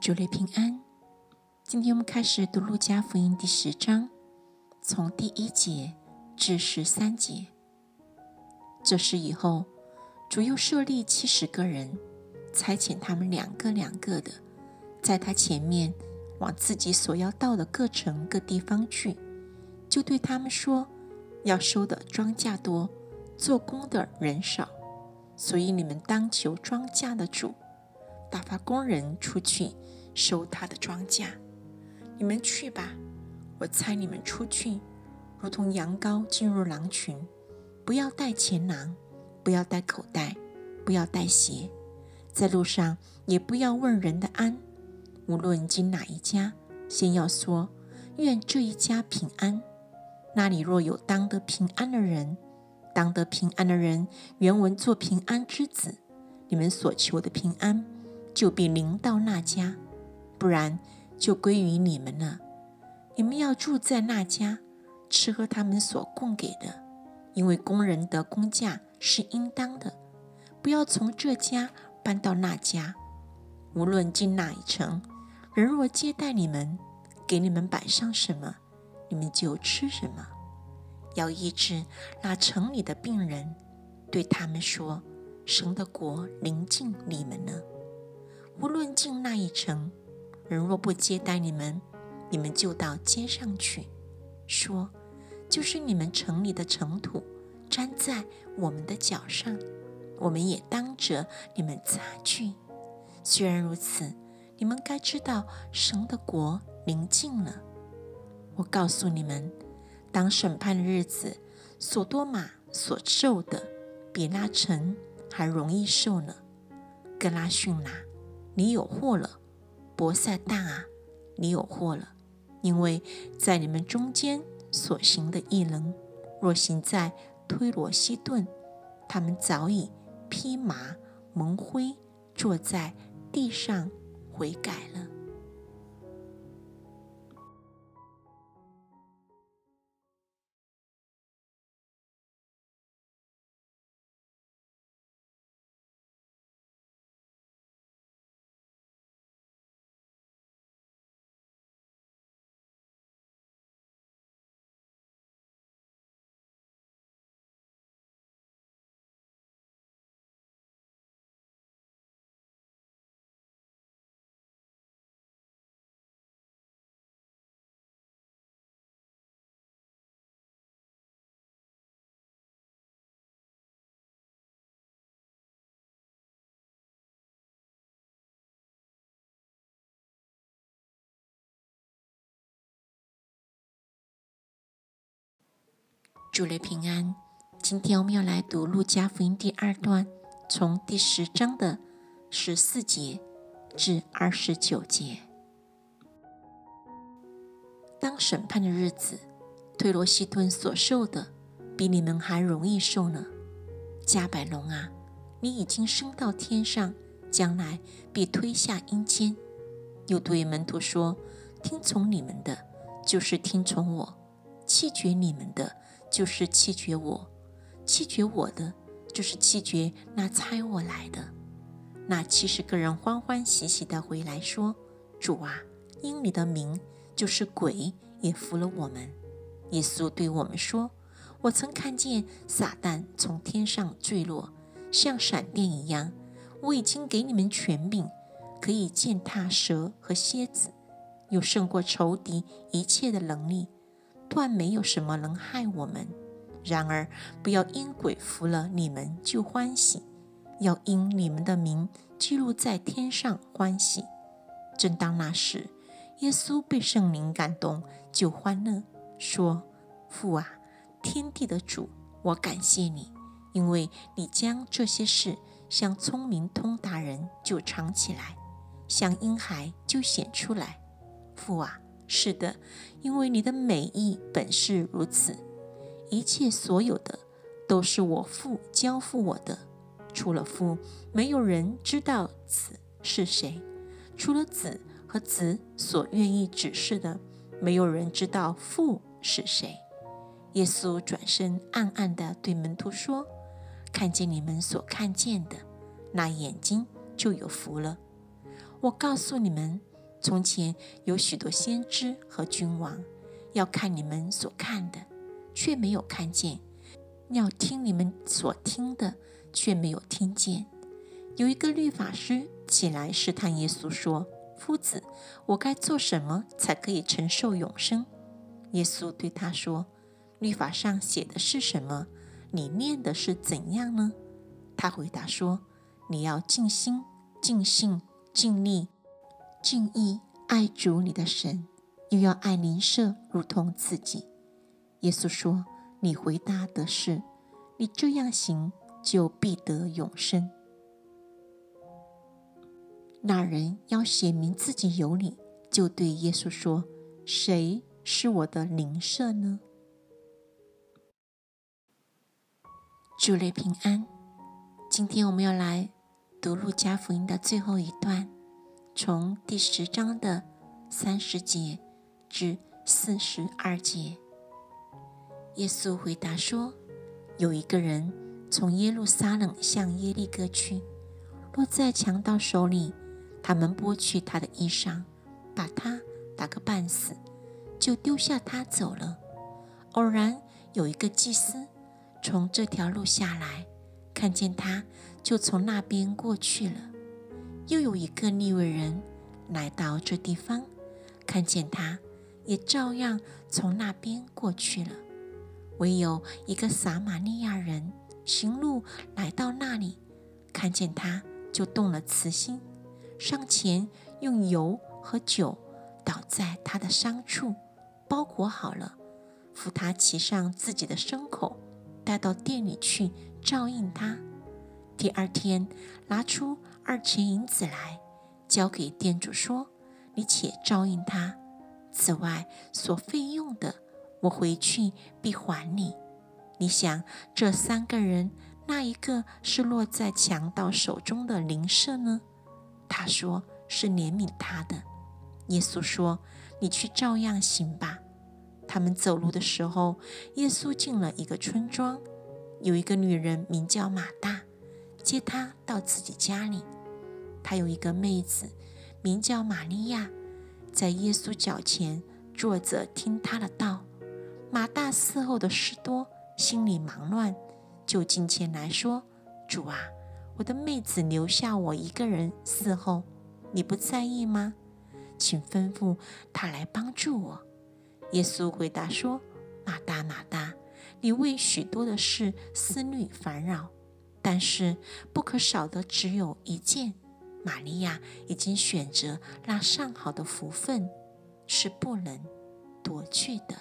主内平安。今天我们开始读路加福音第十章，从第一节至十三节。这事以后，主又设立七十个人，差遣他们两个两个的，在他前面往自己所要到的各城各地方去，就对他们说：要收的庄稼多，做工的人少，所以你们当求庄稼的主。打发工人出去收他的庄稼，你们去吧。我猜你们出去，如同羊羔进入狼群。不要带钱囊，不要带口袋，不要带鞋，在路上也不要问人的安。无论进哪一家，先要说愿这一家平安。那里若有当得平安的人，当得平安的人，原文做平安之子。你们所求的平安。就必临到那家，不然就归于你们了。你们要住在那家，吃喝他们所供给的，因为工人的工价是应当的。不要从这家搬到那家。无论进哪一城，人若接待你们，给你们摆上什么，你们就吃什么。要医治那城里的病人，对他们说：神的国临近你们了。无论进那一城，人若不接待你们，你们就到街上去，说：“就是你们城里的尘土粘在我们的脚上，我们也当着你们擦去。”虽然如此，你们该知道神的国临近了。我告诉你们，当审判的日子，索多玛所受的，比那城还容易受呢。格拉逊拿。你有祸了，博塞大啊！你有祸了，因为在你们中间所行的异能，若行在推罗西顿，他们早已披麻蒙灰，坐在地上悔改了。主内平安。今天我们要来读路加福音第二段，从第十章的十四节至二十九节。当审判的日子，推罗西顿所受的，比你们还容易受呢。加百隆啊，你已经升到天上，将来必推下阴间。又对门徒说：“听从你们的，就是听从我；弃绝你们的。”就是弃绝我，弃绝我的，就是弃绝那猜我来的。那七十个人欢欢喜喜的回来说：“主啊，因你的名，就是鬼也服了我们。”耶稣对我们说：“我曾看见撒旦从天上坠落，像闪电一样。我已经给你们权柄，可以践踏蛇和蝎子，有胜过仇敌一切的能力。”断没有什么能害我们。然而，不要因鬼服了你们就欢喜，要因你们的名记录在天上欢喜。正当那时，耶稣被圣灵感动，就欢乐，说：“父啊，天地的主，我感谢你，因为你将这些事向聪明通达人就藏起来，向婴孩就显出来。父啊。”是的，因为你的美意本是如此，一切所有的都是我父交付我的。除了父，没有人知道子是谁；除了子和子所愿意指示的，没有人知道父是谁。耶稣转身暗暗地对门徒说：“看见你们所看见的，那眼睛就有福了。我告诉你们，从前有许多先知和君王，要看你们所看的，却没有看见；要听你们所听的，却没有听见。有一个律法师起来试探耶稣，说：“夫子，我该做什么才可以承受永生？”耶稣对他说：“律法上写的是什么？你念的是怎样呢？”他回答说：“你要尽心、尽性、尽力、敬意爱主你的神，又要爱邻舍如同自己。”耶稣说：“你回答的是，你这样行，就必得永生。”那人要写明自己有理，就对耶稣说：“谁是我的邻舍呢？”主内平安。今天我们要来读路加福音的最后一段，从第十章的三十节至四十二节。耶稣回答说：“有一个人从耶路撒冷向耶利哥去，落在强盗手里。”他们剥去他的衣裳，把他打个半死，就丢下他走了。偶然有一个祭司从这条路下来，看见他，就从那边过去了。又有一个利未人来到这地方，看见他，也照样从那边过去了。唯有一个撒玛利亚人行路来到那里，看见他，就动了慈心。上前用油和酒倒在他的伤处，包裹好了，扶他骑上自己的牲口，带到店里去照应他。第二天拿出二钱银子来，交给店主说：“你且照应他，此外所费用的，我回去必还你。”你想这三个人，那一个是落在强盗手中的邻舍呢？他说：“是怜悯他的。”耶稣说：“你去照样行吧。”他们走路的时候，耶稣进了一个村庄，有一个女人名叫马大，接他到自己家里。他有一个妹子名叫玛利亚，在耶稣脚前坐着听他的道。马大伺候的事多，心里忙乱，就近前来说：“主啊。”我的妹子留下我一个人伺候，你不在意吗？请吩咐她来帮助我。耶稣回答说：“马大，马大，你为许多的事思虑烦扰，但是不可少的只有一件。玛利亚已经选择那上好的福分，是不能夺去的。”